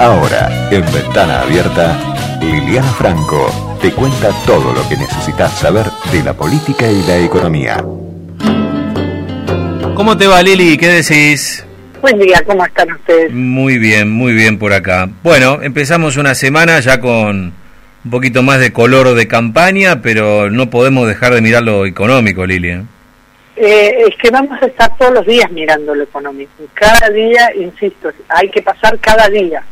Ahora, en Ventana Abierta, Liliana Franco te cuenta todo lo que necesitas saber de la política y la economía. ¿Cómo te va, Lili? ¿Qué decís? Buen día, ¿cómo están ustedes? Muy bien, muy bien por acá. Bueno, empezamos una semana ya con un poquito más de color de campaña, pero no podemos dejar de mirar lo económico, Lili. ¿eh? Eh, es que vamos a estar todos los días mirando lo económico. Cada día, insisto, hay que pasar cada día.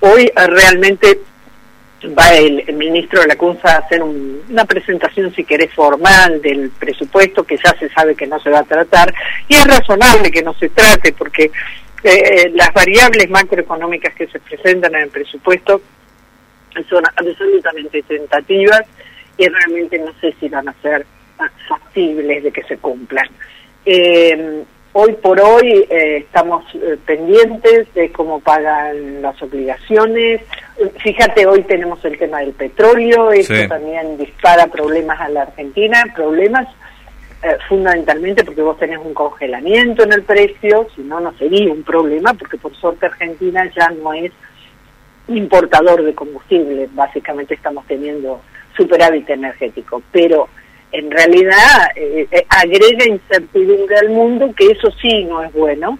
Hoy eh, realmente va el, ministro de la CUNSA a hacer una presentación, si querés, formal del presupuesto, que ya se sabe que no se va a tratar, y es razonable que no se trate, porque eh, las variables macroeconómicas que se presentan en el presupuesto son absolutamente tentativas y realmente no sé si van a ser factibles de que se cumplan. Eh, hoy por hoy eh, estamos eh, pendientes de cómo pagan las obligaciones. Fíjate, hoy tenemos el tema del petróleo, eso también dispara problemas a la Argentina, problemas fundamentalmente porque vos tenés un congelamiento en el precio, si no, no sería un problema, porque por suerte Argentina ya no es importador de combustible, básicamente estamos teniendo superávit energético, pero en realidad eh, eh, agrega incertidumbre al mundo, que eso sí no es bueno.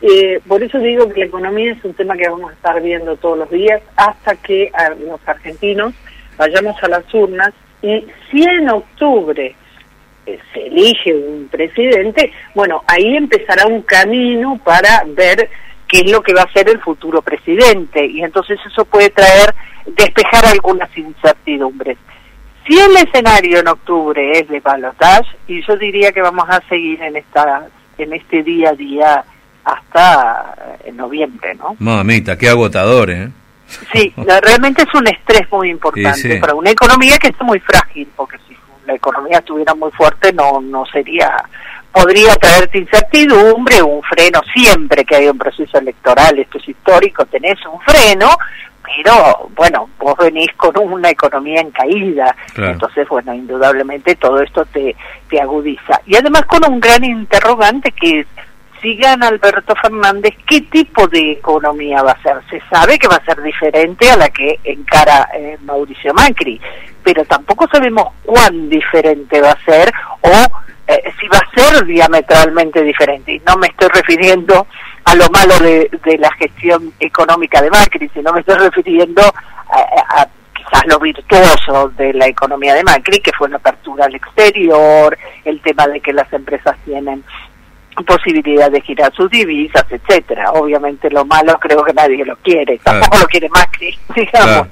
Eh, por eso digo que la economía es un tema que vamos a estar viendo todos los días hasta que los argentinos vayamos a las urnas y si en octubre se elige un presidente, bueno, ahí empezará un camino para ver qué es lo que va a ser el futuro presidente y entonces eso puede traer, despejar algunas incertidumbres. Si el escenario en octubre es de balotage, y yo diría que vamos a seguir en esta en este día a día hasta en noviembre, ¿no? Mamita, qué agotador, ¿eh? Sí, realmente es un estrés muy importante para una economía que está muy frágil, porque si la economía estuviera muy fuerte no no sería podría traerte incertidumbre, un freno siempre que hay un proceso electoral, esto es histórico, tenés un freno, pero bueno, vos venís con una economía en caída, entonces bueno, indudablemente todo esto te, te agudiza. Y además con un gran interrogante que es, si gana Alberto Fernández, ¿qué tipo de economía va a ser? Se sabe que va a ser diferente a la que encara eh, Mauricio Macri, pero tampoco sabemos cuán diferente va a ser o eh, si va a ser diametralmente diferente. Y no me estoy refiriendo a lo malo de, la gestión económica de Macri, sino me estoy refiriendo a, quizás lo virtuoso de la economía de Macri, que fue la apertura al exterior, el tema de que las empresas tienen posibilidad de girar sus divisas, etcétera. Obviamente lo malo creo que nadie lo quiere, tampoco lo quiere Macri, digamos.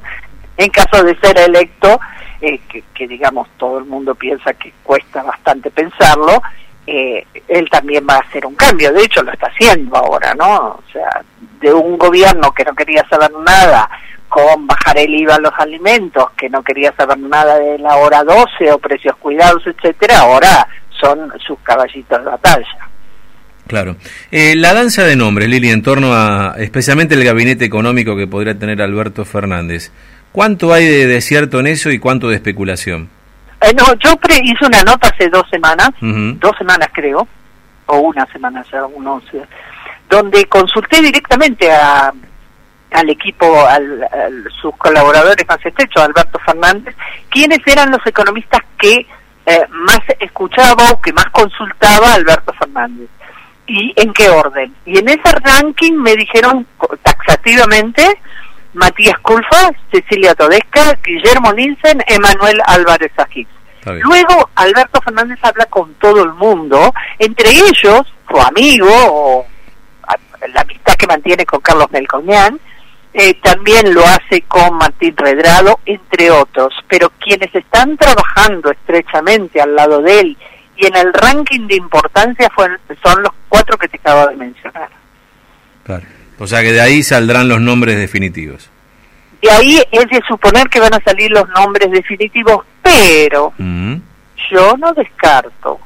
En caso de ser electo, eh, que, que digamos todo el mundo piensa que cuesta bastante pensarlo, eh, él también va a hacer un cambio, de hecho lo está haciendo ahora, ¿no? O sea, de un gobierno que no quería saber nada con bajar el IVA a los alimentos, que no quería saber nada de la hora 12 o precios cuidados, etcétera, ahora son sus caballitos de batalla. Claro. Eh, la danza de nombres, Lili, en torno a especialmente el gabinete económico que podría tener Alberto Fernández, ¿cuánto hay de, de cierto en eso y cuánto de especulación? Eh, no, yo hice una nota hace dos semanas, dos semanas creo, o una semana ya, unos, donde consulté directamente a, al equipo, al, sus colaboradores más estrechos, Alberto Fernández, quiénes eran los economistas que eh, más escuchaba o que más consultaba Alberto Fernández y en qué orden. Y en ese ranking me dijeron taxativamente Matías Culfa, Cecilia Todesca, Guillermo Nielsen, Emanuel Álvarez Agis. Luego Alberto Fernández habla con todo el mundo, entre ellos su amigo o la amistad que mantiene con Carlos Melconian, eh, también lo hace con Martín Redrado, entre otros. Pero quienes están trabajando estrechamente al lado de él y en el ranking de importancia son los cuatro que te acabo de mencionar. Claro. O sea que de ahí saldrán los nombres definitivos. De ahí es de suponer que van a salir los nombres definitivos, pero mm. yo no descarto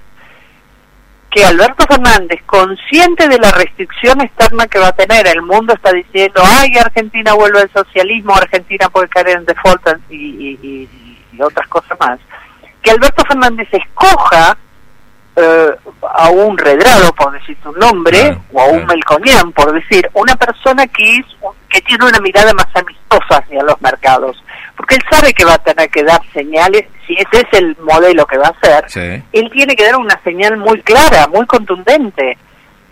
que Alberto Fernández, consciente de la restricción externa que va a tener, el mundo está diciendo, ay, Argentina vuelve al socialismo, Argentina puede caer en default y, y otras cosas más, que Alberto Fernández escoja eh, a un Redrado, por decir tu nombre, o a un Melconian, por decir, una persona que es que tiene una mirada más amistosa hacia los mercados, porque él sabe que va a tener que dar señales, si ese es el modelo que va a hacer, él tiene que dar una señal muy clara, muy contundente.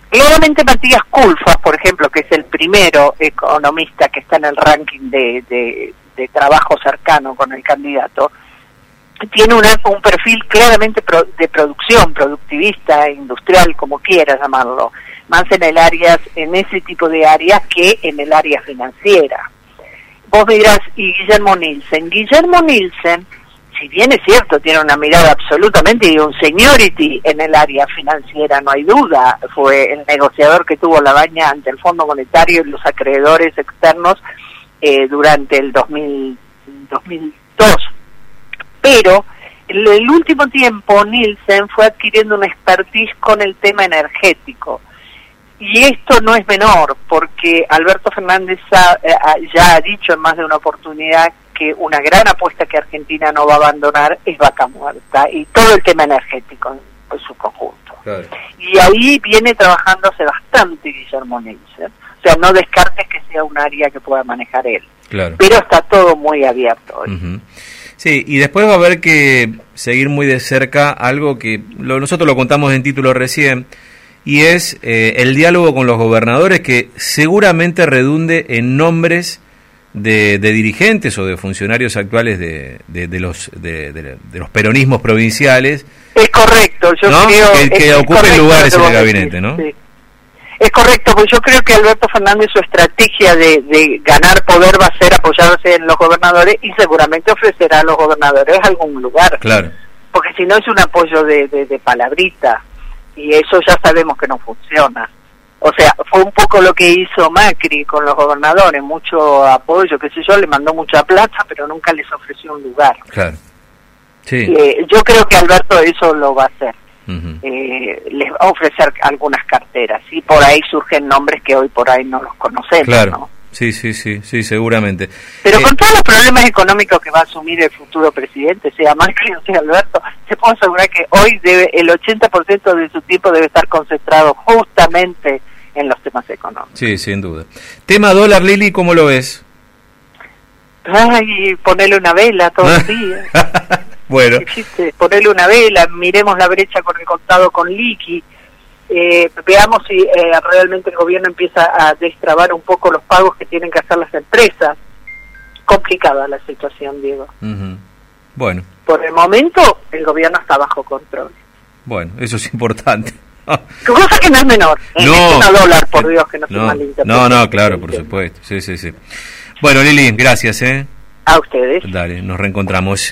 Claramente Matías Culfas, por ejemplo, que es el primero economista que está en el ranking de, de, de trabajo cercano con el candidato, tiene un perfil claramente de producción, productivista, industrial, como quiera llamarlo, más en el área, en ese tipo de áreas que en el área financiera. Vos dirás, y Guillermo Nielsen, Guillermo Nielsen, si bien es cierto, tiene una mirada absolutamente y un seniority en el área financiera, no hay duda, fue el negociador que tuvo la baña ante el Fondo Monetario y los acreedores externos eh, durante el 2000, 2002 pero el último tiempo Nielsen fue adquiriendo una expertise con el tema energético. Y esto no es menor, porque Alberto Fernández eh, ya ha dicho en más de una oportunidad que una gran apuesta que Argentina no va a abandonar es vaca muerta y todo el tema energético en, su conjunto. Y ahí viene trabajándose bastante Guillermo Nielsen. O sea, no descartes que sea un área que pueda manejar él. Pero está todo muy abierto hoy. Sí, y después va a haber que seguir muy de cerca algo que nosotros lo contamos en título recién, y es eh, el diálogo con los gobernadores que seguramente redunde en nombres de, dirigentes o de funcionarios actuales de, de, los de, los peronismos provinciales. Es correcto, yo creo que, que ocupen lugares en el gabinete, ¿no? Es correcto, porque yo creo que Alberto Fernández su estrategia de, ganar poder va a ser apoyarse en los gobernadores y seguramente ofrecerá a los gobernadores algún lugar. Claro. Porque si no es un apoyo de, de, palabrita y eso ya sabemos que no funciona. O sea, fue un poco lo que hizo Macri con los gobernadores, mucho apoyo, qué sé yo, le mandó mucha plata, pero nunca les ofreció un lugar. Claro. Sí. Eh, yo creo que Alberto eso lo va a hacer eh, les va a ofrecer algunas carteras y por ahí surgen nombres que hoy por ahí no los conocemos. Claro. Sí, sí, sí, sí, seguramente. Pero eh, con todos los problemas económicos que va a asumir el futuro presidente, sea Macri o sea Alberto, se puede asegurar que hoy debe el 80% de su tiempo debe estar concentrado justamente en los temas económicos. Sí, sin duda. Tema dólar, Lili, ¿cómo lo ves? Ay, ponerle una vela todos los días. Bueno. Existe, ponerle una vela, miremos la brecha con el contado con liqui, eh, veamos si eh, realmente el gobierno empieza a destrabar un poco los pagos que tienen que hacer las empresas. Complicada la situación, Diego. Bueno. Por el momento, el gobierno está bajo control. Bueno, eso es importante. Cosa que no es menor. ¿eh? No. Es dólar, por Dios, que no, no se No, no, claro, por supuesto. Sí, sí, sí. Bueno, Lili, gracias, ¿eh? A ustedes. Dale, nos reencontramos.